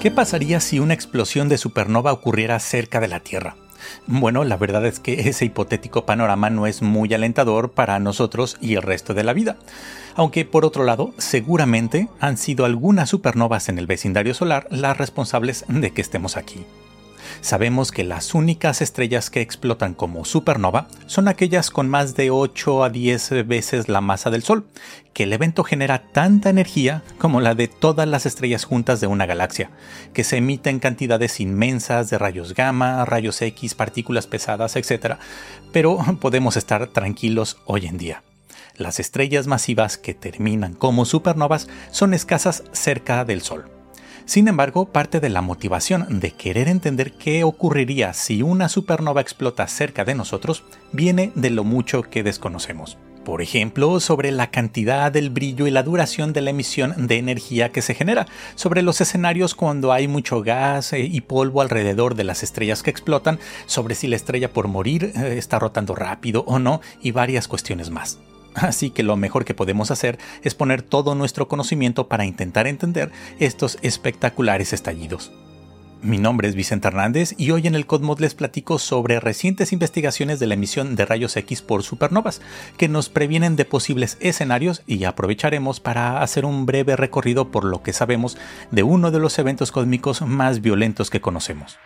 ¿Qué pasaría si una explosión de supernova ocurriera cerca de la Tierra? Bueno, la verdad es que ese hipotético panorama no es muy alentador para nosotros y el resto de la vida. Aunque por otro lado, seguramente han sido algunas supernovas en el vecindario solar las responsables de que estemos aquí sabemos que las únicas estrellas que explotan como supernova son aquellas con más de 8 a 10 veces la masa del Sol, que el evento genera tanta energía como la de todas las estrellas juntas de una galaxia, que se emiten cantidades inmensas de rayos gamma, rayos X, partículas pesadas, etc. Pero podemos estar tranquilos hoy en día. Las estrellas masivas que terminan como supernovas son escasas cerca del Sol sin embargo, parte de la motivación de querer entender qué ocurriría si una supernova explota cerca de nosotros viene de lo mucho que desconocemos. Por ejemplo, sobre la cantidad, del brillo y la duración de la emisión de energía que se genera, sobre los escenarios cuando hay mucho gas eh, y polvo alrededor de las estrellas que explotan, sobre si la estrella por morir eh, está rotando rápido o no y varias cuestiones más. Así que lo mejor que podemos hacer es poner todo nuestro conocimiento para intentar entender estos espectaculares estallidos. Mi nombre es Vicente Hernández y hoy en el Cosmos les platico sobre recientes investigaciones de la emisión de rayos X por supernovas que nos previenen de posibles escenarios y aprovecharemos para hacer un breve recorrido por lo que sabemos de uno de los eventos cósmicos más violentos que conocemos.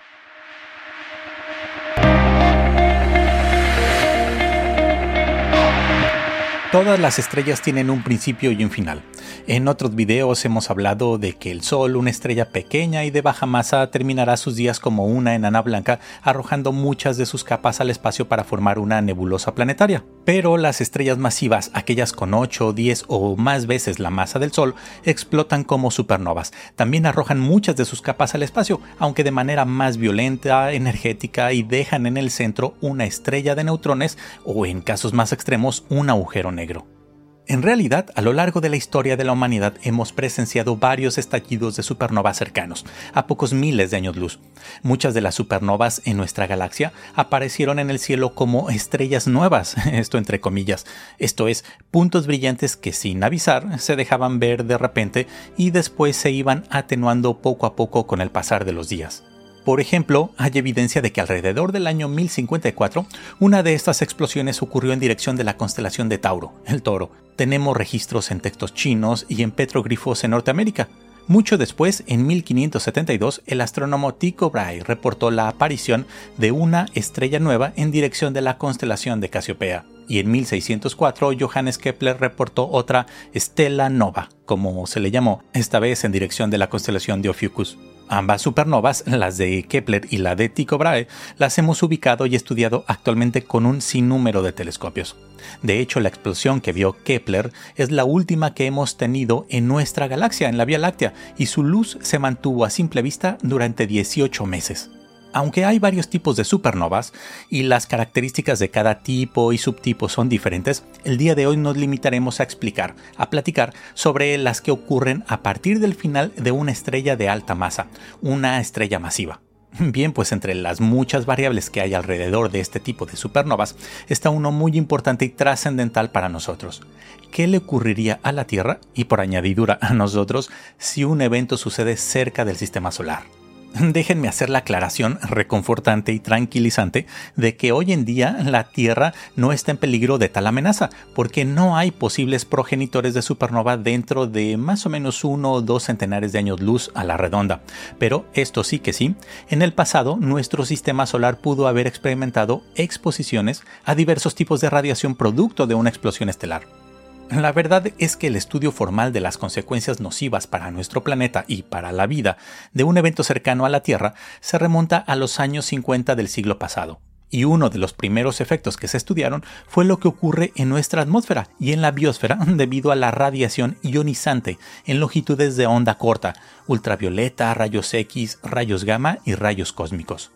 Todas las estrellas tienen un principio y un final. En otros videos hemos hablado de que el Sol, una estrella pequeña y de baja masa, terminará sus días como una enana blanca, arrojando muchas de sus capas al espacio para formar una nebulosa planetaria. Pero las estrellas masivas, aquellas con 8, 10 o más veces la masa del Sol, explotan como supernovas. También arrojan muchas de sus capas al espacio, aunque de manera más violenta, energética y dejan en el centro una estrella de neutrones o en casos más extremos un agujero negro. En realidad, a lo largo de la historia de la humanidad hemos presenciado varios estallidos de supernovas cercanos, a pocos miles de años luz. Muchas de las supernovas en nuestra galaxia aparecieron en el cielo como estrellas nuevas, esto entre comillas, esto es, puntos brillantes que sin avisar se dejaban ver de repente y después se iban atenuando poco a poco con el pasar de los días. Por ejemplo, hay evidencia de que alrededor del año 1054, una de estas explosiones ocurrió en dirección de la constelación de Tauro, el toro. Tenemos registros en textos chinos y en petroglifos en Norteamérica. Mucho después, en 1572, el astrónomo Tycho Brahe reportó la aparición de una estrella nueva en dirección de la constelación de Casiopea. Y en 1604, Johannes Kepler reportó otra Stella Nova, como se le llamó, esta vez en dirección de la constelación de Ophiuchus. Ambas supernovas, las de Kepler y la de Tycho Brahe, las hemos ubicado y estudiado actualmente con un sinnúmero de telescopios. De hecho, la explosión que vio Kepler es la última que hemos tenido en nuestra galaxia, en la Vía Láctea, y su luz se mantuvo a simple vista durante 18 meses. Aunque hay varios tipos de supernovas y las características de cada tipo y subtipo son diferentes, el día de hoy nos limitaremos a explicar, a platicar sobre las que ocurren a partir del final de una estrella de alta masa, una estrella masiva. Bien, pues entre las muchas variables que hay alrededor de este tipo de supernovas está uno muy importante y trascendental para nosotros. ¿Qué le ocurriría a la Tierra y por añadidura a nosotros si un evento sucede cerca del sistema solar? déjenme hacer la aclaración reconfortante y tranquilizante de que hoy en día la Tierra no está en peligro de tal amenaza, porque no hay posibles progenitores de supernova dentro de más o menos uno o dos centenares de años luz a la redonda. Pero esto sí que sí, en el pasado nuestro sistema solar pudo haber experimentado exposiciones a diversos tipos de radiación producto de una explosión estelar. La verdad es que el estudio formal de las consecuencias nocivas para nuestro planeta y para la vida de un evento cercano a la Tierra se remonta a los años 50 del siglo pasado. Y uno de los primeros efectos que se estudiaron fue lo que ocurre en nuestra atmósfera y en la biosfera debido a la radiación ionizante en longitudes de onda corta, ultravioleta, rayos X, rayos gamma y rayos cósmicos.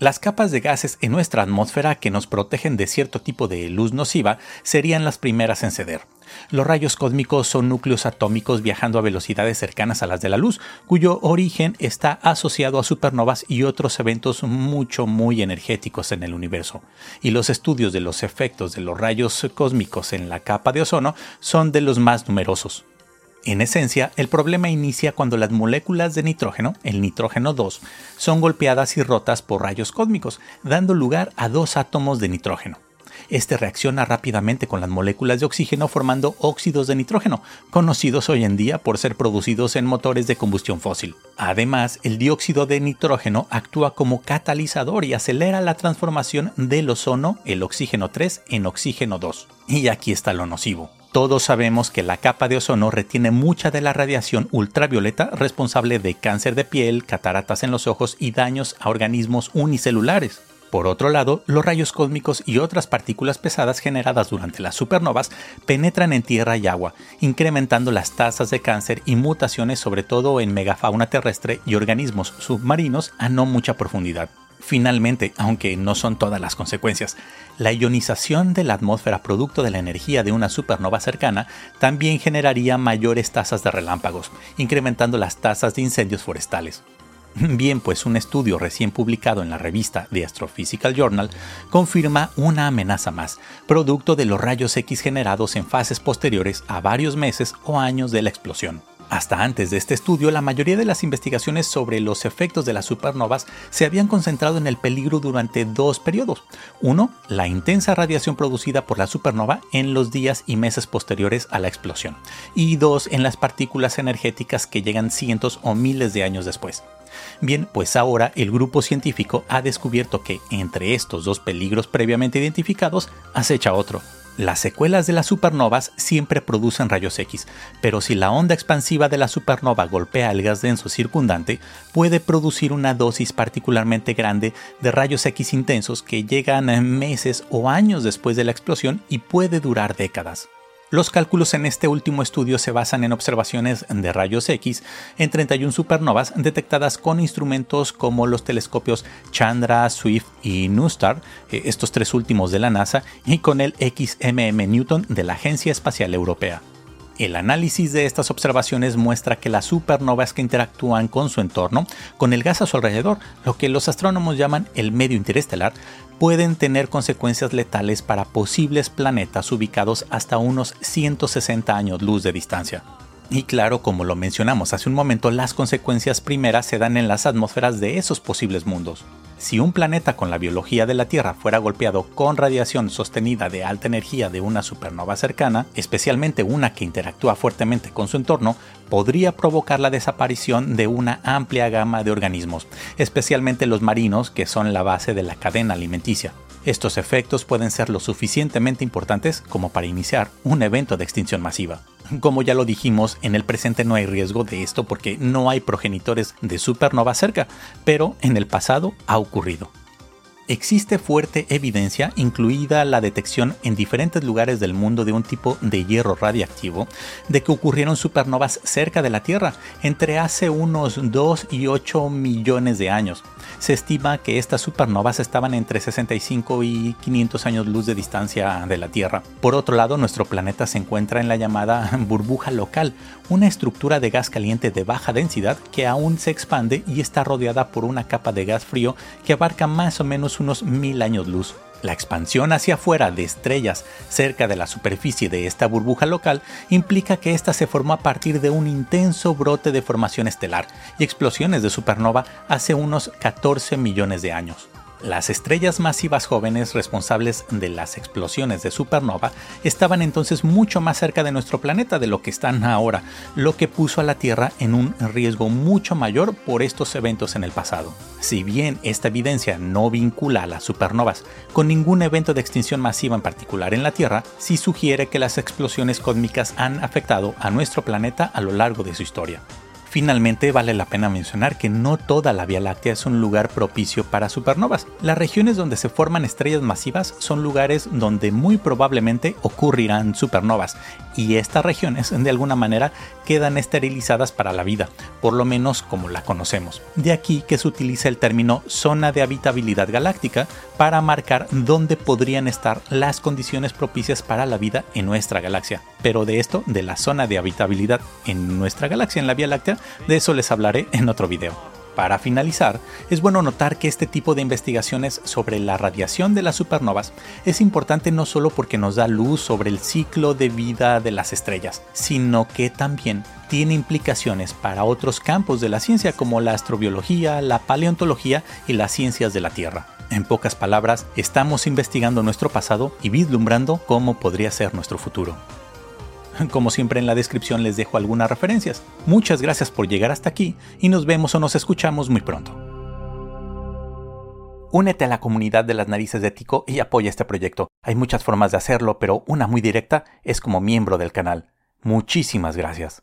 Las capas de gases en nuestra atmósfera que nos protegen de cierto tipo de luz nociva serían las primeras en ceder. Los rayos cósmicos son núcleos atómicos viajando a velocidades cercanas a las de la luz, cuyo origen está asociado a supernovas y otros eventos mucho muy energéticos en el universo. Y los estudios de los efectos de los rayos cósmicos en la capa de ozono son de los más numerosos. En esencia, el problema inicia cuando las moléculas de nitrógeno, el nitrógeno 2, son golpeadas y rotas por rayos cósmicos, dando lugar a dos átomos de nitrógeno. Este reacciona rápidamente con las moléculas de oxígeno formando óxidos de nitrógeno, conocidos hoy en día por ser producidos en motores de combustión fósil. Además, el dióxido de nitrógeno actúa como catalizador y acelera la transformación del ozono, el oxígeno 3, en oxígeno 2. Y aquí está lo nocivo. Todos sabemos que la capa de ozono retiene mucha de la radiación ultravioleta responsable de cáncer de piel, cataratas en los ojos y daños a organismos unicelulares. Por otro lado, los rayos cósmicos y otras partículas pesadas generadas durante las supernovas penetran en tierra y agua, incrementando las tasas de cáncer y mutaciones sobre todo en megafauna terrestre y organismos submarinos a no mucha profundidad. Finalmente, aunque no son todas las consecuencias, la ionización de la atmósfera producto de la energía de una supernova cercana también generaría mayores tasas de relámpagos, incrementando las tasas de incendios forestales. Bien, pues un estudio recién publicado en la revista The Astrophysical Journal confirma una amenaza más, producto de los rayos X generados en fases posteriores a varios meses o años de la explosión. Hasta antes de este estudio, la mayoría de las investigaciones sobre los efectos de las supernovas se habían concentrado en el peligro durante dos periodos. Uno, la intensa radiación producida por la supernova en los días y meses posteriores a la explosión. Y dos, en las partículas energéticas que llegan cientos o miles de años después. Bien, pues ahora el grupo científico ha descubierto que entre estos dos peligros previamente identificados acecha otro. Las secuelas de las supernovas siempre producen rayos X, pero si la onda expansiva de la supernova golpea el gas denso circundante, puede producir una dosis particularmente grande de rayos X intensos que llegan meses o años después de la explosión y puede durar décadas. Los cálculos en este último estudio se basan en observaciones de rayos X en 31 supernovas detectadas con instrumentos como los telescopios Chandra, Swift y NuSTAR, eh, estos tres últimos de la NASA, y con el XMM Newton de la Agencia Espacial Europea. El análisis de estas observaciones muestra que las supernovas que interactúan con su entorno, con el gas a su alrededor, lo que los astrónomos llaman el medio interestelar, pueden tener consecuencias letales para posibles planetas ubicados hasta unos 160 años luz de distancia. Y claro, como lo mencionamos hace un momento, las consecuencias primeras se dan en las atmósferas de esos posibles mundos. Si un planeta con la biología de la Tierra fuera golpeado con radiación sostenida de alta energía de una supernova cercana, especialmente una que interactúa fuertemente con su entorno, podría provocar la desaparición de una amplia gama de organismos, especialmente los marinos que son la base de la cadena alimenticia. Estos efectos pueden ser lo suficientemente importantes como para iniciar un evento de extinción masiva. Como ya lo dijimos, en el presente no hay riesgo de esto porque no hay progenitores de supernova cerca, pero en el pasado ha ocurrido existe fuerte evidencia, incluida la detección en diferentes lugares del mundo de un tipo de hierro radiactivo, de que ocurrieron supernovas cerca de la Tierra entre hace unos 2 y 8 millones de años. Se estima que estas supernovas estaban entre 65 y 500 años luz de distancia de la Tierra. Por otro lado, nuestro planeta se encuentra en la llamada burbuja local, una estructura de gas caliente de baja densidad que aún se expande y está rodeada por una capa de gas frío que abarca más o unos mil años luz. La expansión hacia afuera de estrellas cerca de la superficie de esta burbuja local implica que ésta se formó a partir de un intenso brote de formación estelar y explosiones de supernova hace unos 14 millones de años. Las estrellas masivas jóvenes responsables de las explosiones de supernova estaban entonces mucho más cerca de nuestro planeta de lo que están ahora, lo que puso a la Tierra en un riesgo mucho mayor por estos eventos en el pasado. Si bien esta evidencia no vincula a las supernovas con ningún evento de extinción masiva en particular en la Tierra, sí sugiere que las explosiones cósmicas han afectado a nuestro planeta a lo largo de su historia. Finalmente, vale la pena mencionar que no toda la Vía Láctea es un lugar propicio para supernovas. Las regiones donde se forman estrellas masivas son lugares donde muy probablemente ocurrirán supernovas, y estas regiones de alguna manera quedan esterilizadas para la vida, por lo menos como la conocemos. De aquí que se utiliza el término zona de habitabilidad galáctica para marcar dónde podrían estar las condiciones propicias para la vida en nuestra galaxia. Pero de esto, de la zona de habitabilidad en nuestra galaxia, en la Vía Láctea, de eso les hablaré en otro video. Para finalizar, es bueno notar que este tipo de investigaciones sobre la radiación de las supernovas es importante no solo porque nos da luz sobre el ciclo de vida de las estrellas, sino que también tiene implicaciones para otros campos de la ciencia como la astrobiología, la paleontología y las ciencias de la Tierra. En pocas palabras, estamos investigando nuestro pasado y vislumbrando cómo podría ser nuestro futuro. Como siempre en la descripción les dejo algunas referencias. Muchas gracias por llegar hasta aquí y nos vemos o nos escuchamos muy pronto. Únete a la comunidad de las narices de Tico y apoya este proyecto. Hay muchas formas de hacerlo, pero una muy directa es como miembro del canal. Muchísimas gracias.